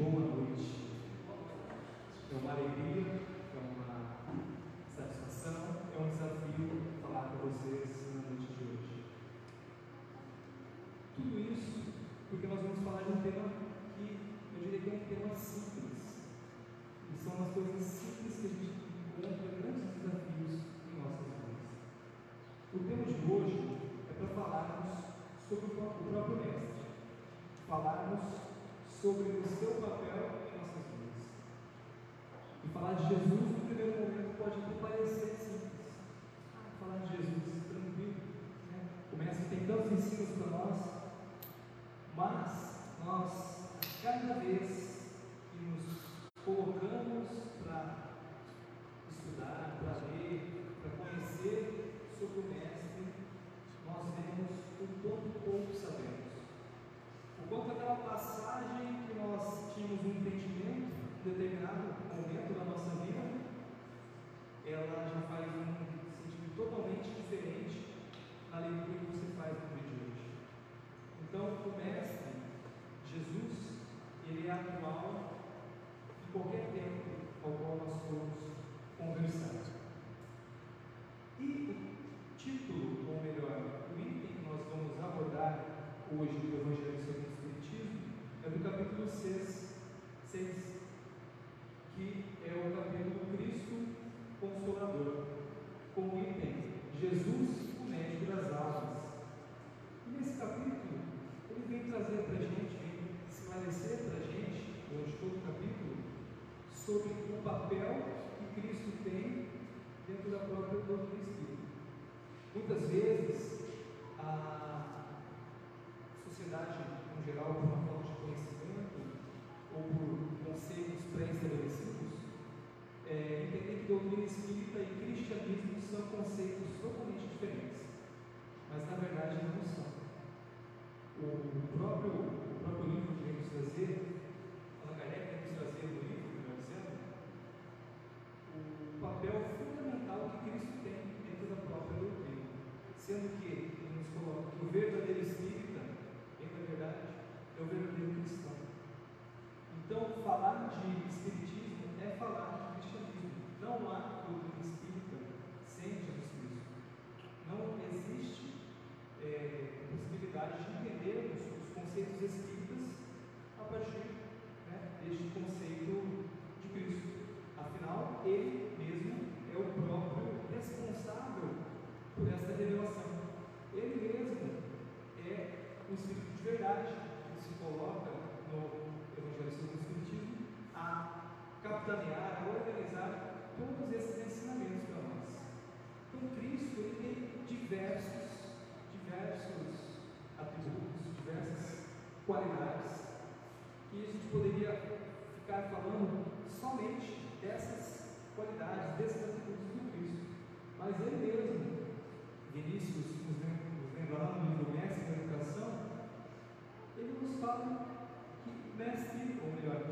boa noite. É uma alegria,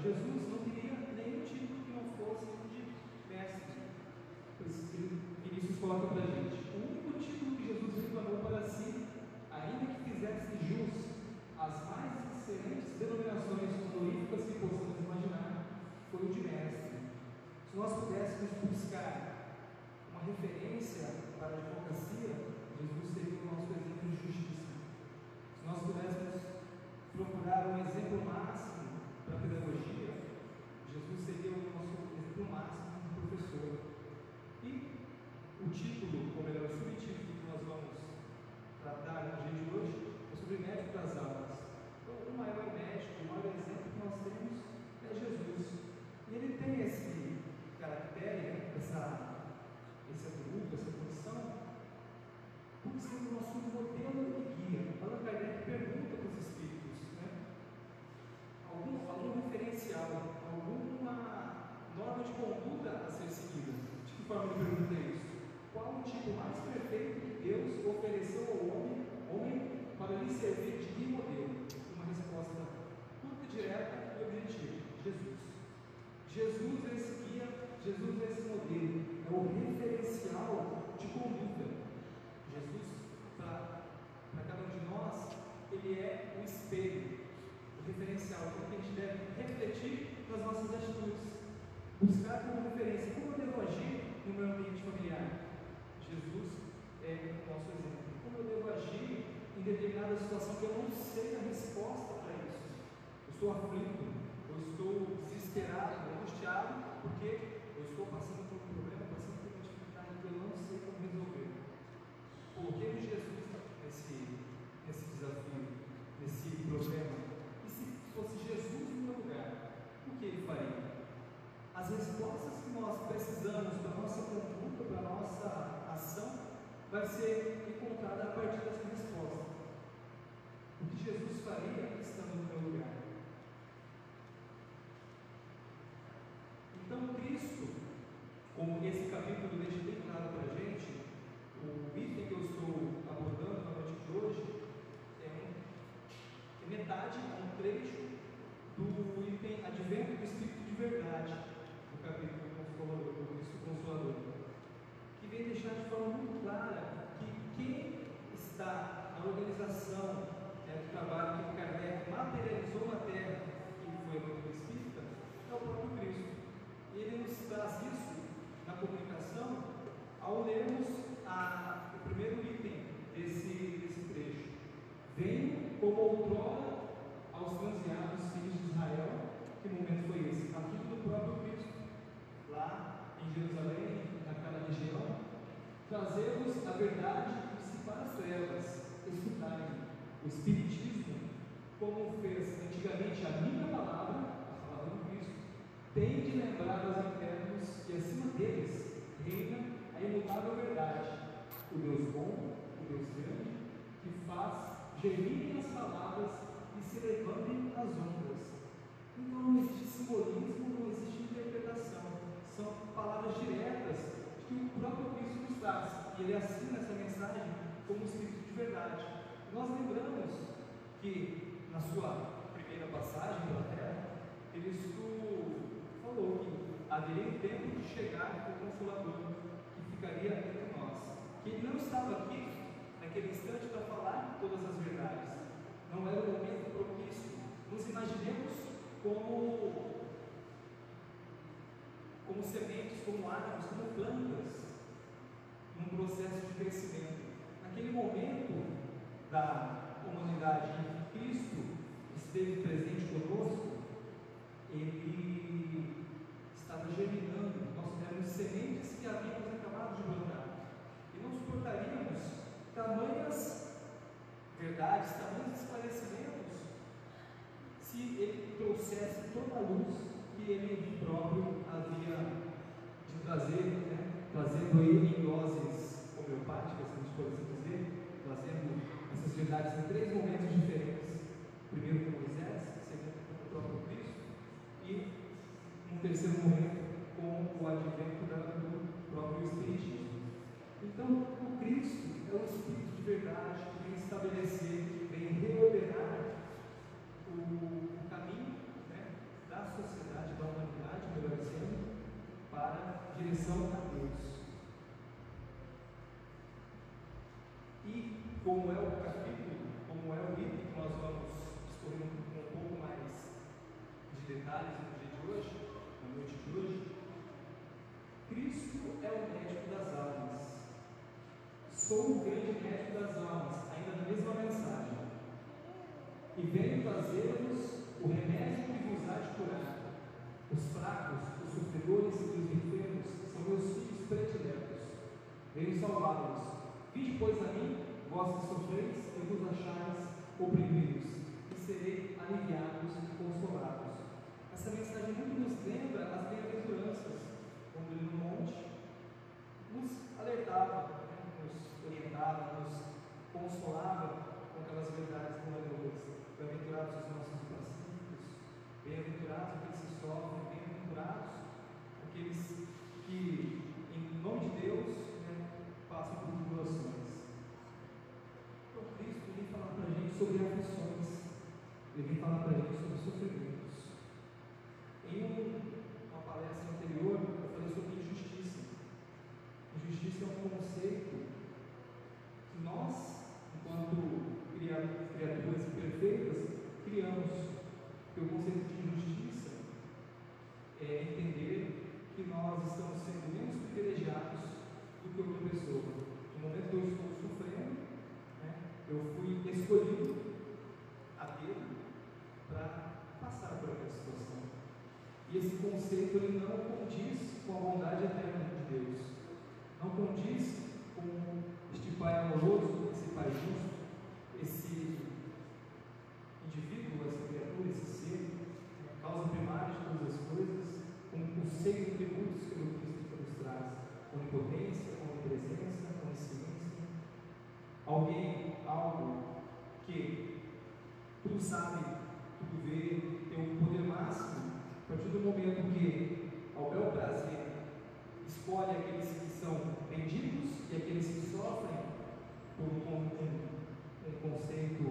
Jesus que Jesus faria estando no meu lugar? Então, Cristo, como esse capítulo deixa bem claro para a gente, o item que eu estou abordando na noite de hoje é, um, é metade, é um trecho do item Advento do Espírito de Verdade, do capítulo Consolador, do Cristo Consolador, que vem deixar de forma muito clara que quem está na organização né, do trabalho que Kardec materializou na Terra, que foi a doutrina espírita, é o próprio Cristo. E ele nos traz isso na comunicação ao lermos a, o primeiro item desse, desse trecho. Venho como outrora aos bronzeados filhos de Israel. Que momento foi esse? A vida do próprio Cristo, lá em Jerusalém, naquela região, trazemos a verdade e dissipar as trevas, escutarem o Espiritismo, como fez antigamente a minha palavra, a palavra do Cristo, tem de lembrar aos internos que acima deles reina a imutável verdade, o Deus bom, o Deus grande, que faz gemirem as palavras e se levantem as ondas. Então não existe simbolismo, não existe interpretação. São palavras diretas que o próprio Cristo nos traz. E ele assina essa mensagem como Espírito de verdade. Nós lembramos que na sua primeira passagem pela terra, Cristo falou que haveria um tempo de chegar o Consolador, que ficaria entre nós. Que ele não estava aqui naquele instante para falar todas as verdades. Não era o momento propício. Nos imaginemos como, como sementes, como árvores, como plantas, num processo de crescimento. Naquele momento da humanidade em que Cristo esteve presente conosco, ele estava germinando, nós éramos sementes que havíamos acabado de brotar. E não suportaríamos tamanhas verdades, tamanhos esclarecimentos, se ele trouxesse toda a luz que ele próprio havia de trazer, né? trazendo ele em doses homeopáticas, se a gente assim dizer, trazendo essas verdades em três momentos diferentes. Primeiro com Moisés, segundo com o próprio Cristo, e um terceiro momento com o advento do próprio Espiritismo. Então, o Cristo é o Espírito de verdade que vem estabelecer, que vem reordenar o, o caminho né, da sociedade, da humanidade, melhor dizendo, para a direção a Deus. E, como é o capítulo, como é o item que nós vamos discorrer um, um pouco mais de detalhes no dia de hoje, na noite de hoje, Cristo é o médico das almas. Sou o grande médico das almas, ainda na mesma mensagem. E venho trazer-vos o remédio que vos há de curar. Os fracos, os sofredores e os enfermos são meus filhos prediletos. Venho salvá-los. Vinde, pois, a mim, vós que sofreis e vos achais oprimidos, e serei aliviados e consolados. Essa mensagem muito nos lembra as bem-aventuranças, quando ele no monte nos alertava, né, nos orientava, nos consolava com aquelas verdades gloriosas. Bem-aventurados os nossos pacíficos, bem-aventurados aqueles que sofrem, bem-aventurados aqueles que, em nome de Deus, né, passam por tribulações. Então, Cristo vem falar para a gente sobre aflições, ele vem falar para a gente sobre sofrimentos. Em uma palestra anterior, eu falei sobre injustiça. Injustiça é um conceito que nós, enquanto criaturas imperfeitas, criamos. Porque o conceito de injustiça é entender que que nós estamos sendo menos privilegiados do que outra pessoa. No momento que eu estou sofrendo, né, eu fui escolhido a dedo para passar por aquela situação. E esse conceito ele não condiz com a bondade eterna de Deus. Não condiz com este Pai amoroso, esse Pai justo, esse indivíduo, essa criatura, esse ser, causa primária de todas as coisas, com os seis atributos que o Cristo nos traz: onipotência, onipresença, onisciência. Alguém, algo que tudo sabe, tudo vê, tem um poder máximo, a partir do momento que, ao bel prazer, escolhe aqueles que são mendigos e aqueles que sofrem por um, um, um conceito,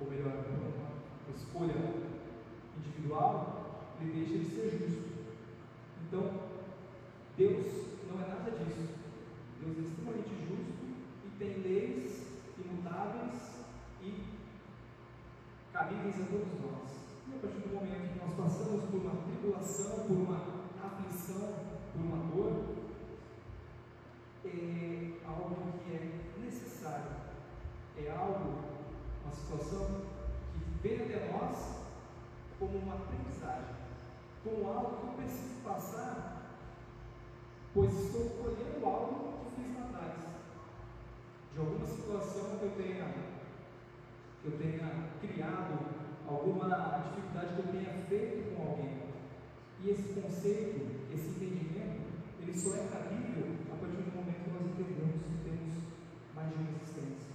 ou melhor, uma escolha individual, ele deixa de ser justo. Então, Deus não é nada disso. Deus é extremamente justo e tem leis imutáveis e cabíveis a todos nós. A partir do momento que nós passamos por uma tribulação, por uma aflição, por uma dor, é algo que é necessário, é algo, uma situação que vem até nós como uma aprendizagem, como algo que eu preciso passar, pois estou colhendo algo que fiz lá atrás, de alguma situação que eu tenha, que eu tenha criado, alguma atividade que eu tenha feito com alguém. E esse conceito, esse entendimento, ele só é cabível a partir do momento que nós entendemos que temos mais de uma existência.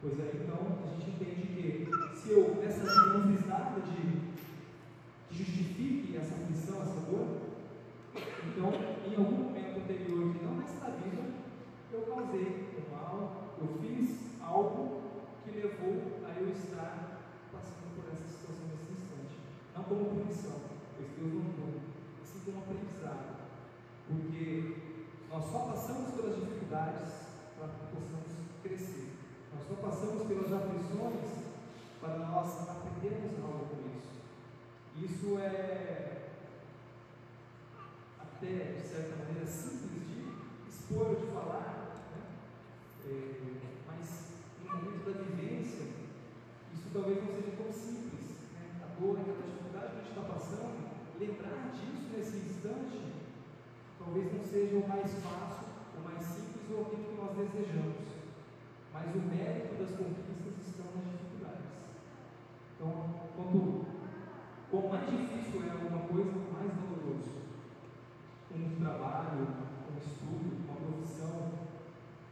Pois aí então a gente entende que se eu nessa vida não fiz nada de que justifique essa aflição, essa dor, então em algum momento anterior que não nesta vida, eu causei um mal, eu fiz algo que levou a eu estar como punição, pois Deus não deu, sim como aprendizado. Porque nós só passamos pelas dificuldades para que possamos crescer. Nós só passamos pelas aflições para nós aprendermos algo com isso. Isso é até, de certa maneira, simples de expor ou de falar, né? é, mas no momento da vivência, isso talvez não seja tão simples. Né? A dor, aquela dificuldade que a gente está passando, lembrar disso nesse instante, talvez não seja o mais fácil, o mais simples ou aquilo que nós desejamos. Mas o mérito das conquistas estão nas dificuldades. Então, quanto, quanto mais difícil é alguma coisa, mais doloroso. Um trabalho, um estudo, uma profissão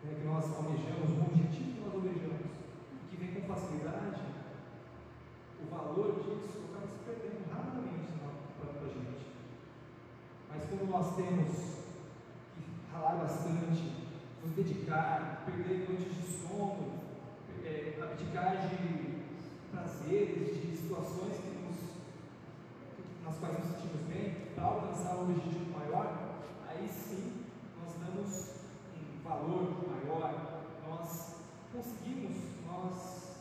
né, que nós almejamos, um objetivo que nós almejamos, que vem com facilidade, o valor disso acaba se perdendo rapidamente. Mas quando nós temos que ralar bastante, nos dedicar, perder noites de sono, é, abdicar de prazeres, de situações que nos, nas quais nos sentimos bem, para alcançar um objetivo maior, aí sim nós damos um valor maior, nós conseguimos, nós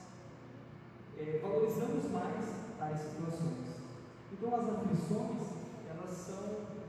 é, valorizamos mais tais situações. Então as aflições, elas são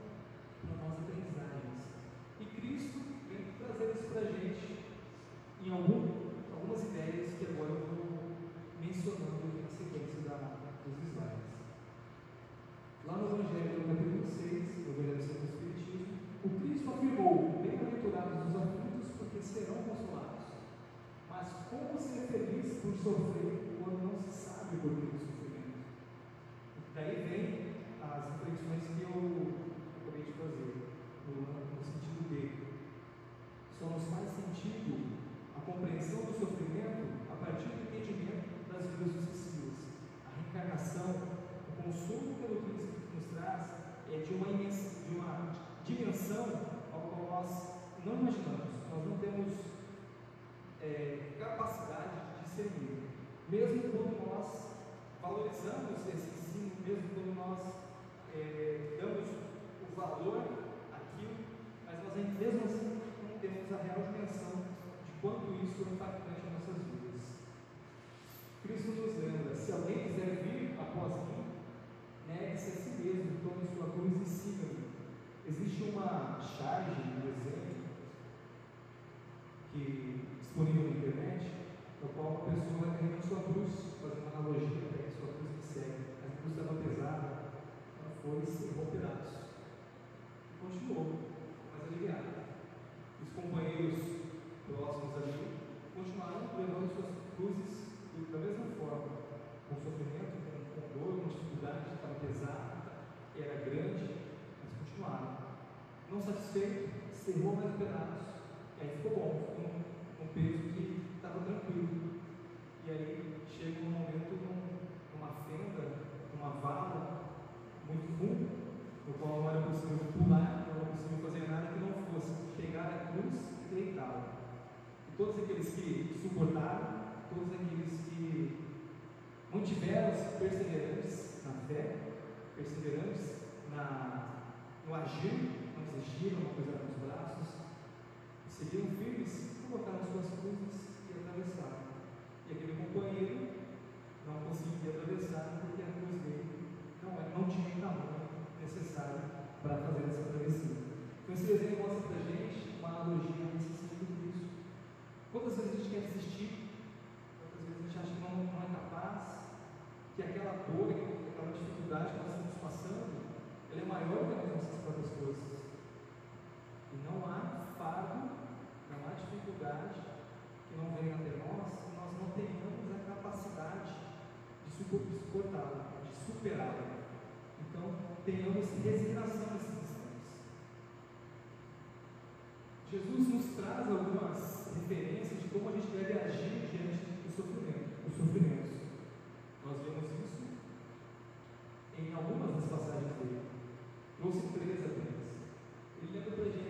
real dimensão de quanto isso é impactante em nossas vidas. Cristo nos lembra: se alguém quiser vir após mim, negue-se a si mesmo, tome sua cruz e siga-me. Existe uma charge, um exemplo, que disponível na internet, no qual a pessoa vai sua cruz, fazendo analogia né, a sua cruz que segue. A cruz estava pesada, ela foi cinco pedaços. Continuou, mas aliviada companheiros próximos a mim continuarão levando suas cruzes da mesma forma, com sofrimento, com dor, com dificuldade, estava pesado, era grande, mas continuaram. Não satisfeito, cerrou mais pedaços. E aí ficou bom, ficou um, um peso que estava tranquilo. E aí chega um momento numa fenda, numa vala muito fundo, no qual não era possível pular, não era possível fazer nada, e deitá-la. E todos aqueles que suportaram, todos aqueles que mantiveram-se perseverantes na fé, perseverantes na, no agir, não desistiram, não puseram os braços, seguiram firmes, colocaram suas cruzes e atravessaram. E aquele companheiro não conseguia atravessar porque a cruz dele não, é, não tinha o tamanho necessário para fazer essa travessia. Então, esse desenho mostra para a gente uma analogia nesse sentido disso. Quantas vezes a gente quer desistir? Quantas vezes a gente acha que não, não é capaz? Que aquela dor, aquela dificuldade que nós estamos passando, ela é maior do que as nossas próprias forças. E não há fardo, não há dificuldade que não venha até nós e nós não tenhamos a capacidade de suportá-la, de superá-la. Então, tenhamos resignação nesses Jesus nos traz algumas referências de como a gente deve agir diante do sofrimento, dos sofrimentos. Nós vemos isso em algumas das passagens dele. Trouxe três apenas. Ele lembra para a gente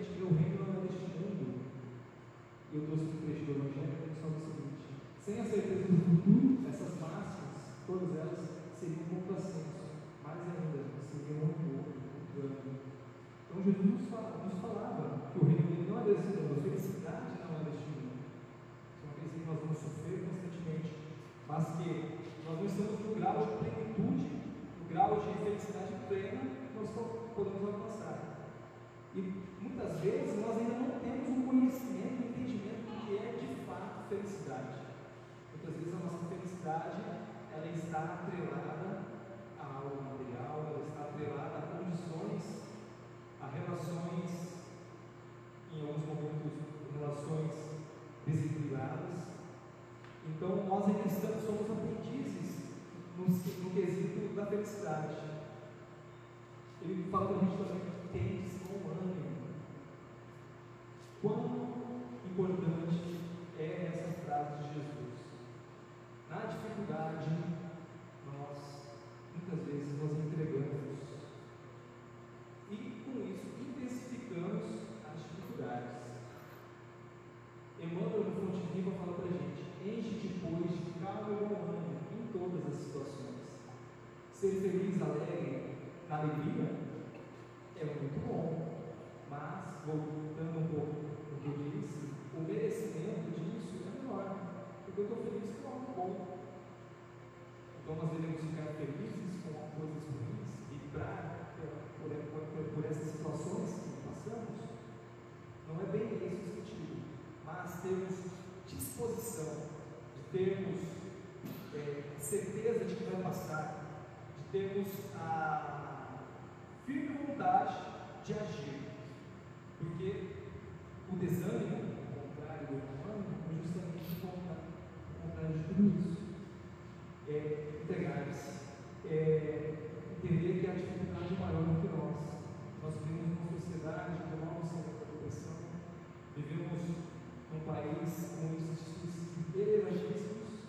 num país com índices elevadíssimos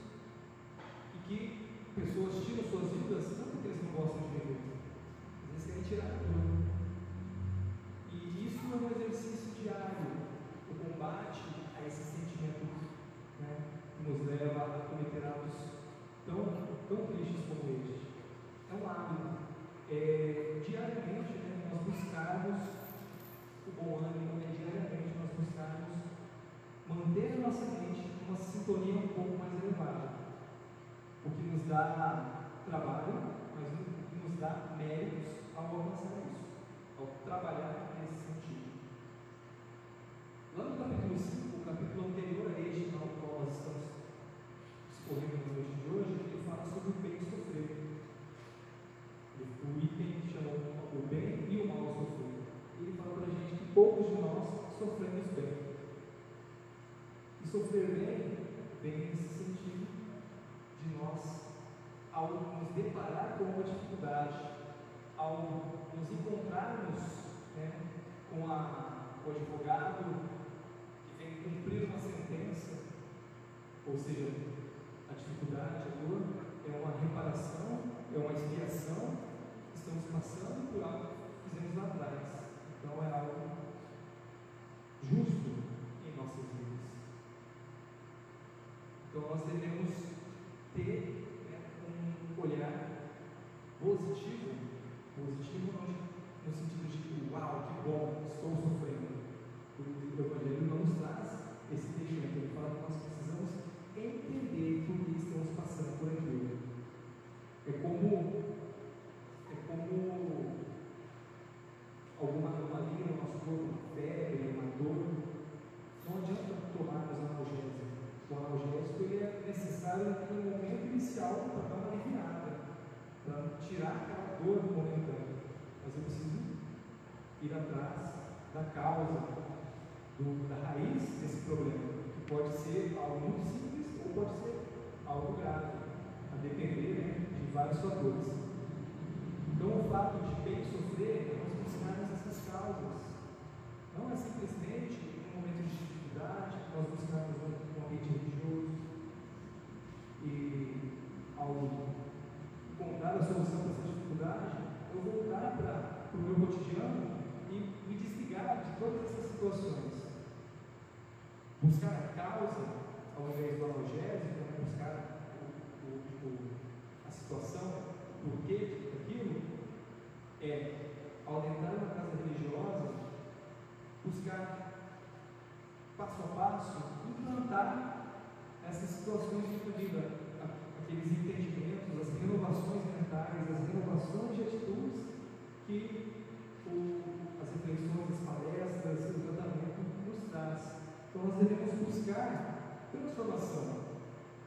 e que pessoas tiram suas vidas não porque eles não gostam de viver, mas eles querem tirar tudo. E isso é um exercício diário, o combate a esses sentimentos né, que nos leva a cometer atos tão, tão tristes como este. É um hábito. É, diariamente né, nós buscarmos o bom ânimo, é diariamente nós buscarmos manter a nossa mente numa sintonia um pouco mais elevada. O que nos dá trabalho, mas o que nos dá méritos ao alcançar isso, ao trabalhar nesse sentido. Lá no capítulo 5, o capítulo anterior a este, no qual nós estamos discorrendo na noite de hoje, ele fala sobre o bem sofrer. O item chama o bem e o mal sofrer. Ele fala para a gente que poucos de nós sofremos bem. E sofrer bem vem nesse sentido de nós, ao nos deparar com uma dificuldade, ao nos encontrarmos né, com a, com o advogado que vem cumprir uma sentença, ou seja, a dificuldade, a dor, é uma reparação, é uma expiação, estamos passando por algo que fizemos lá atrás. Então é algo justo em nossas vidas. Então nós devemos ter né, um olhar positivo, positivo no, sentido de que, uau, que bom, estou sofrendo. O Evangelho não nos traz esse entendimento, ele fala que nós precisamos entender por que estamos passando por aquilo. É como, é como alguma anomalia no nosso corpo, uma febre, uma dor. Não adianta tomarmos analgésico. O analgésico ele é necessário no momento inicial para dar para tirar aquela dor do momentâneo. Mas eu preciso ir atrás da causa, do, da raiz desse problema, que pode ser algo muito simples ou pode ser algo grave, a depender né, de vários fatores. Então, o fato de bem sofrer é nós buscarmos essas causas. Não é simplesmente um momento de dificuldade, nós buscarmos um ambiente religioso e, ao encontrar a solução para essa dificuldade, eu voltar para o meu cotidiano e me desligar de todas essas situações. Buscar a causa, ao invés do analgésico, né? buscar o, o, o, a situação, o porquê daquilo, é, ao entrar em uma casa religiosa, buscar passo a passo implantar essas situações de vida, aqueles entendimentos, as renovações mentais, as renovações de atitudes que o, as reflexões, as palestras, o tratamento nos traz. Então nós devemos buscar transformação,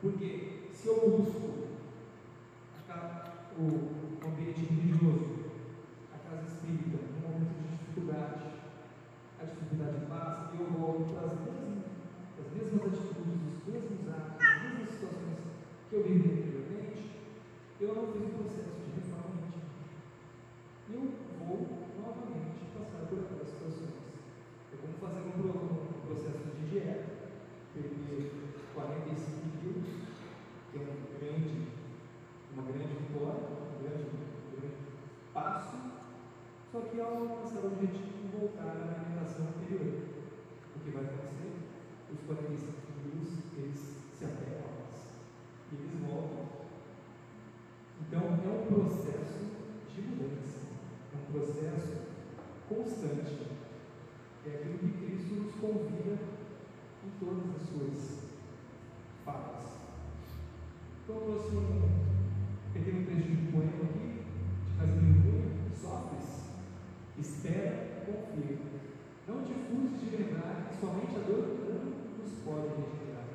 porque se eu busco o ambiente religioso, a casa espírita, num momento de dificuldade, a dificuldade passa eu volto para as mesmas, as mesmas atitudes, os mesmos atos, as mesmas situações que eu vivi anteriormente, eu não fiz o processo de reforma íntima. Eu vou novamente passar por aquelas situações. É como fazer um, processo de dieta, perder 45 quilos, que é um grande, uma grande vitória, um grande, um grande passo, só que ao alcançar o objetivo, voltar à alimentação anterior. O que vai acontecer? Os 45 quilos, eles se apegam. E eles voltam. Então, é um processo de mudança. É um processo constante. É aquilo que Cristo nos convida em todas as suas falas. Então, eu trouxe um pequeno trecho de poema aqui, de Casimiro Cunha, Sócrates. Espera, confia. Não te fures de que somente a dor do mundo nos pode regenerar.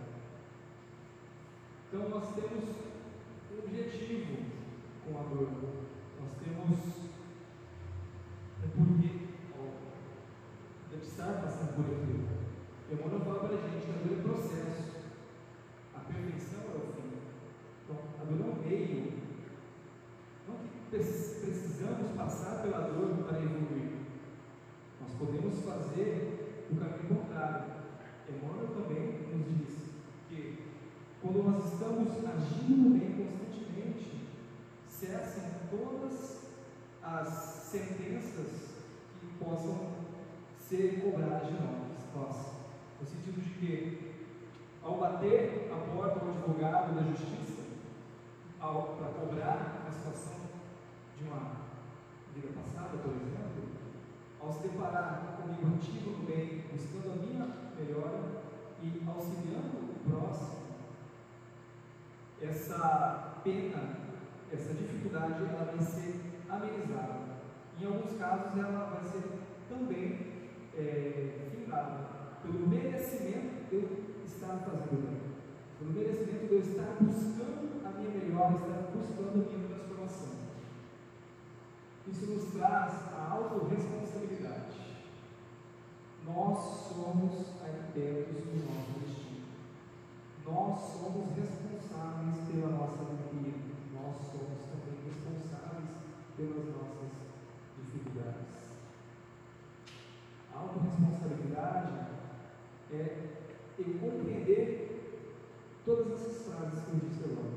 Então, nós temos um objetivo com a dor. Nós temos um porquê de estar passando por aquilo. Emmanuel fala para a gente que a dor é processo. A perfeição é o fim. Então, a dor é um meio. Não que precisamos passar pela dor para evoluir. Nós podemos fazer o caminho contrário. Emmanuel também nos diz que quando nós estamos agindo bem constantemente, cessam todas as sentenças que possam ser cobradas de nós. No sentido de que, ao bater a porta do advogado da justiça, para cobrar a situação de uma vida passada, por exemplo, ao se deparar comigo ativo no bem, buscando a minha melhora e auxiliando o próximo, essa pena, essa dificuldade, ela vai ser amenizada. Em alguns casos, ela vai ser também estar fazendo bem, pelo merecimento de eu estar buscando a minha melhora, estar buscando a minha transformação. Isso nos traz a autorresponsabilidade. Nós somos arquitetos do nosso destino. Nós somos responsáveis pela nossa alegria. Nós somos também responsáveis pelas nossas dificuldades. capacidade é eu compreender todas essas frases que eu disse agora.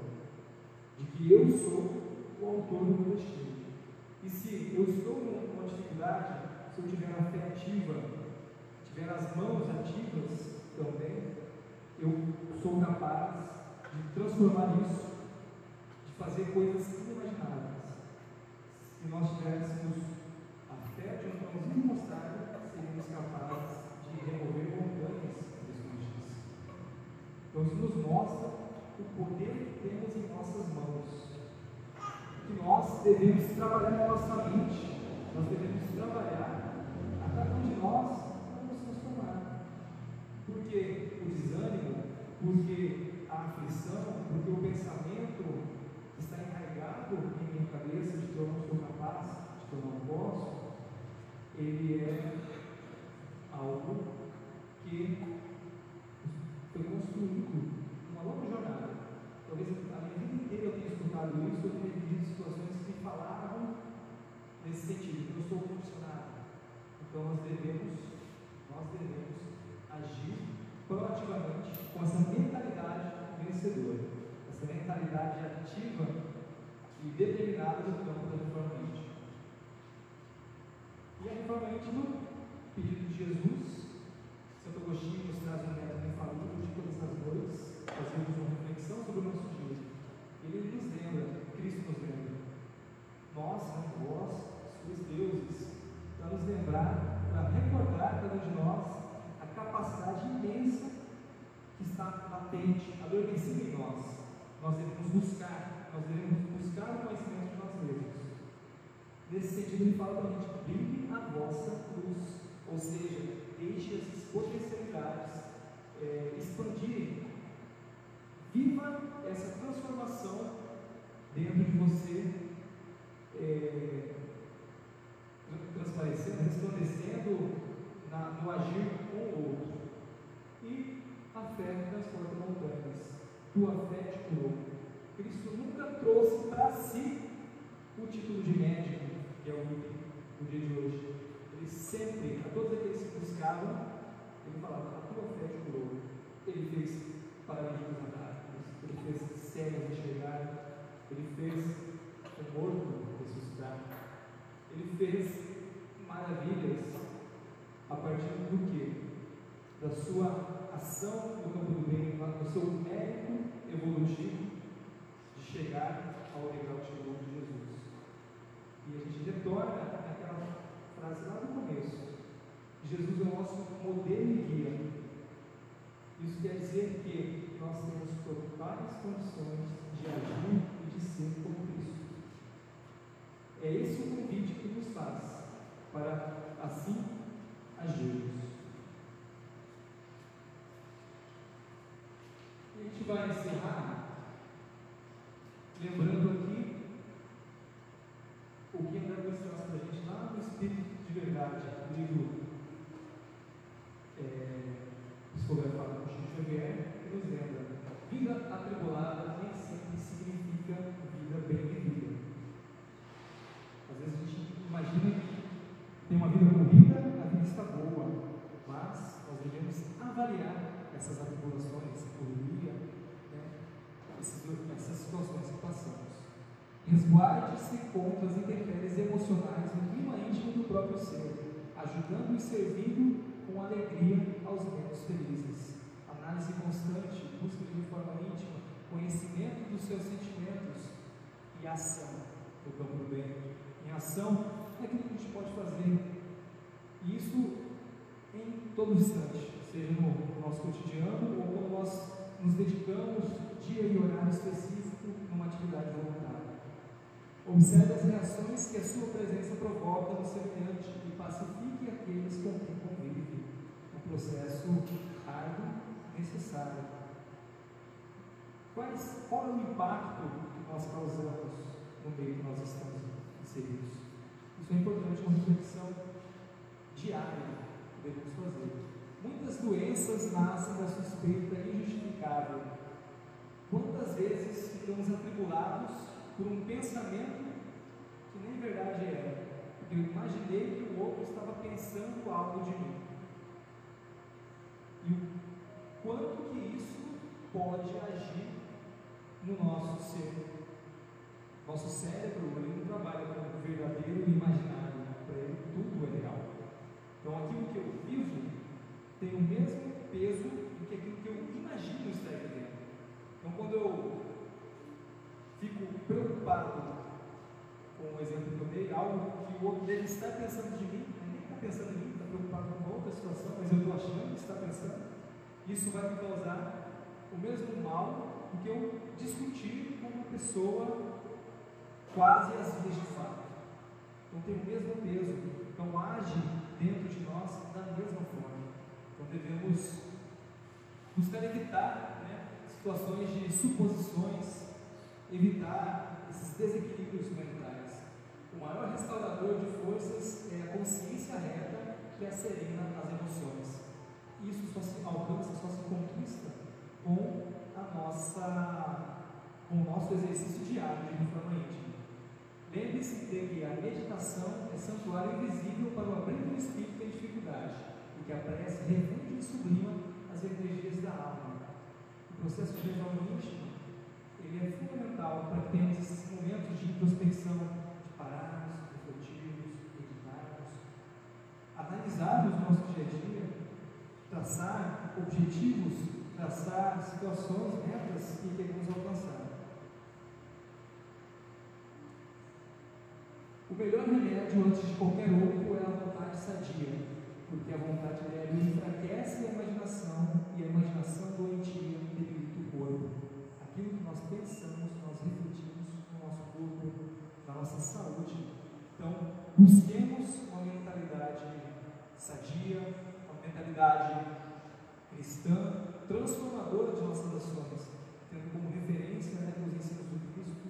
De que eu sou o autor do meu destino. E se eu estou com uma dificuldade, se eu tiver a fé ativa, tiver as mãos ativas também, eu sou capaz de transformar isso, de fazer coisas inimagináveis. Se nós tivéssemos a fé de um pãozinho de mostarda, seríamos capazes de remover montanhas destruídas. Isso nos mostra o poder que temos em nossas mãos. Que nós devemos trabalhar na nossa mente, nós devemos trabalhar a cada um de nós para nos transformar. Porque o desânimo, porque a aflição, porque o pensamento está enraizado em minha cabeça de que eu não sou capaz, de que eu não posso, ele é algo que construído uma longa jornada. Talvez a minha vida inteira eu tenha escutado isso, eu tenha vivido situações que falavam nesse sentido, eu sou condicionado. Então nós devemos, nós devemos agir proativamente com essa mentalidade vencedora, essa mentalidade ativa e determinada no campo da reforma íntima. E a reforma íntima, pedido de Jesus, Santo Agostinho nos traz um método infalível de fazemos uma reflexão sobre o nosso dia. Ele nos lembra, Cristo nos lembra. Nós, né, vós, seus deuses, para nos lembrar, para recordar cada um de nós a capacidade imensa que está latente, adormecida em nós. Nós devemos buscar, nós devemos buscar o conhecimento de nós mesmos. Nesse sentido, ele fala para a gente: brilhe a vossa luz, ou seja, deixe essas potencialidades é, expandirem. Viva essa transformação dentro de você, é, transparecendo, resplandecendo na, no agir com o outro. E a fé transporta montanhas. Tua fé te curou. Cristo nunca trouxe para si o título de médico, que é o item do dia de hoje. Ele sempre, a todos aqueles que buscavam, ele falava: A tua fé te curou. Ele fez ele fez ele fez o morto ressuscitar, ele fez maravilhas a partir do que? Da sua ação no campo do bem, do seu mérito evolutivo de chegar ao legal de Jesus. E a gente retorna àquela frase lá no começo. Jesus é o nosso modelo e guia. Isso quer dizer que nós temos totais condições de agir e de ser como Cristo. É esse o convite que nos faz para assim agirmos. E a gente vai encerrar lembrando aqui o que André Luiz traz para a gente lá no Espírito de Verdade, o livro é, psicografado por Chico Xavier, que nos lembra: vida atribulada nem sempre significa vida bem vivida. Às vezes a gente imagina que tem uma vida corrida, a vida está boa, mas nós devemos avaliar essas atribulações, essa correria, né, essas situações que passamos. Resguarde-se contra as intempéries emocionais no clima íntimo do próprio ser, ajudando e servindo com alegria aos menos felizes. Análise constante, busca de forma íntima, conhecimento dos seus sentimentos e ação do bem. Em ação é aquilo que a gente pode fazer. E isso em todo instante, seja no nosso cotidiano ou quando nós nos dedicamos dia e horário específico numa atividade voluntária. Observe as reações que a sua presença provoca no semelhante e pacifique aqueles com quem convive. Um processo árduo, necessário. Quais, qual é o impacto que nós causamos no meio que nós estamos inseridos? Isso é importante, uma reflexão diária que devemos fazer. Muitas doenças nascem da suspeita injustificável. Quantas vezes ficamos atribulados por um pensamento que nem verdade é? Porque eu imaginei que o outro estava pensando algo de mim. E o quanto que isso pode agir no nosso ser. Nosso cérebro ele não trabalha com o verdadeiro imaginário, para ele tudo é real. Então aquilo que eu vivo tem o mesmo peso do que aquilo que eu imagino estar vivendo. Então quando eu fico preocupado com o exemplo que eu dei, algo que o outro dele está pensando de mim, nem está pensando em mim, está preocupado com outra situação, mas eu estou isso vai me causar o mesmo mal que eu discutir com uma pessoa quase às vias de fato. Então tem o mesmo peso, então age dentro de nós da mesma forma. Então devemos buscar evitar né, situações de suposições, evitar esses desequilíbrios mentais. O maior restaurador de forças é a consciência reta que serena as emoções. Isso só se alcança, só se conquista com a nossa, com o nosso exercício diário de reforma íntima. Lembre-se de que a meditação é santuário invisível para o abrir do espírito em dificuldade e que a prece refunde e sublima as energias da alma. O processo de reforma íntima ele é fundamental para que tenhamos esses momentos de introspecção, de pararmos, refletirmos, meditarmos, analisarmos o nosso dia a dia, traçar objetivos, traçar situações, metas que queremos alcançar. O melhor remédio antes de qualquer outro é a vontade sadia, porque a vontade dela enfraquece a imaginação e a imaginação doentia debilita o corpo. Aquilo que nós pensamos, nós refletimos no nosso corpo, na nossa saúde. Então, busquemos uma mentalidade sadia, mentalidade cristã, transformadora de nossas ações, tendo como referência né, os ensinos do Cristo,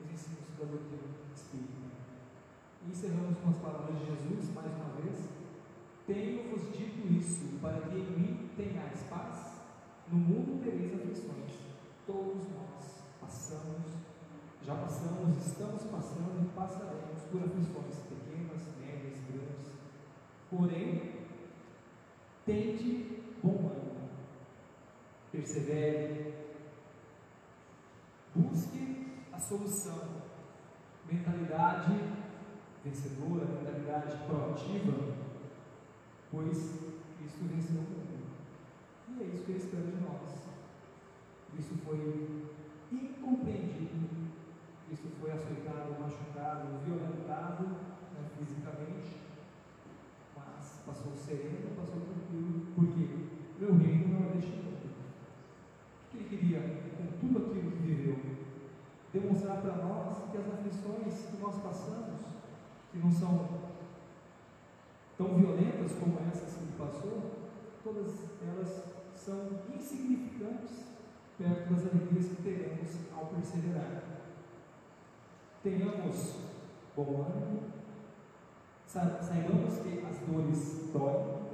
os ensinos da doutrina espírita. E encerramos com as palavras de Jesus, mais uma vez. Tenho-vos dito isso, para que em mim tenhais paz. No mundo tereis aflições. Todos nós passamos, já passamos, estamos passando e passaremos por aflições pequenas, médias, grandes. Porém, tente bom ânimo, persevere, busque a solução, mentalidade vencedora, mentalidade proativa, pois isso venceu o mundo. E é isso que ele espera de nós. Isso foi incompreendido, isso foi açoitado, machucado, violentado né, fisicamente, mas passou sereno, passou meu reino não é deste mundo. O ele queria com tudo aquilo que viveu? Demonstrar para nós que as aflições que nós passamos, que não são tão violentas como essas que ele passou, todas elas são insignificantes perto das alegrias que teremos ao perseverar. Tenhamos bom ânimo, saibamos que as dores doem,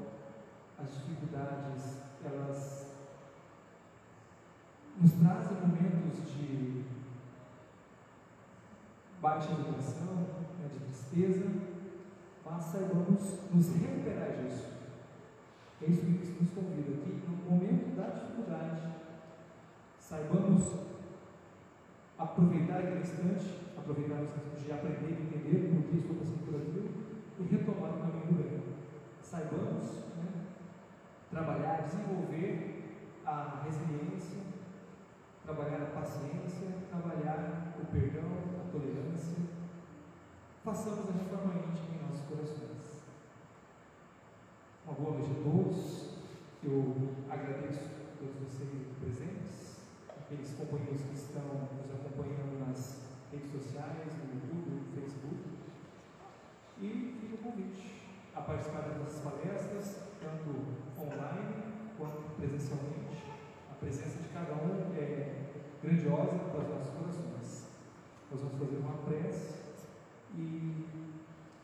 as dificuldades, elas nos trazem momentos de baixa vibração, né, de tristeza, mas saibamos nos recuperar disso. É isso que Cristo nos convida aqui, no momento da dificuldade, saibamos aproveitar aquele instante, aproveitar o instante de aprender entender por que estou passando por aquilo e retomar o caminho do bem. Saibamos né, trabalhar, desenvolver a resiliência, trabalhar a paciência, trabalhar o perdão, a tolerância. Façamos a reforma íntima em nossos corações. Uma boa noite a todos. Eu agradeço a todos vocês presentes, aqueles companheiros que estão nos acompanhando nas redes sociais, no YouTube, no Facebook. E fica o convite a participar das nossas palestras, tanto online quanto presencialmente. A presença de cada um é grandiosa para os nossos corações. Nós vamos fazer uma prece e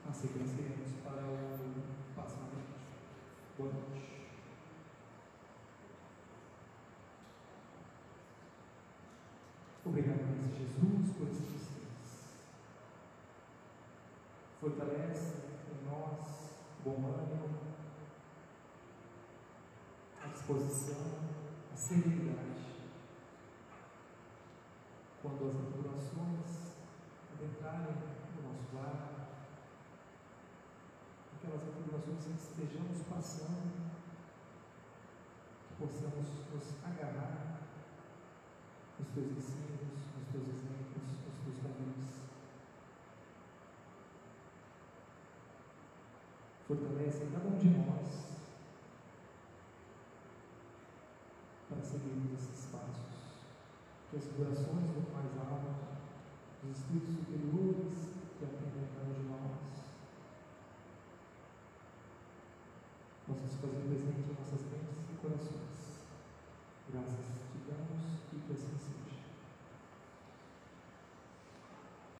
a sequência iremos para o frente. Boa noite. Obrigado, Jesus, por esses instantes. Fortalece em nós bom ânimo, disposição, a serenidade. Quando as tribulações adentrarem no nosso lar, aquelas tribulações que estejamos passando, que possamos nos agarrar nos teus ensinos, nos teus exemplos, nos teus caminhos. Fortalece cada um de nós desses espaços, que as vibrações do mais alto, dos espíritos superiores que atendem cada de nós, possam se fazer presente em nossas mentes e corações. Graças.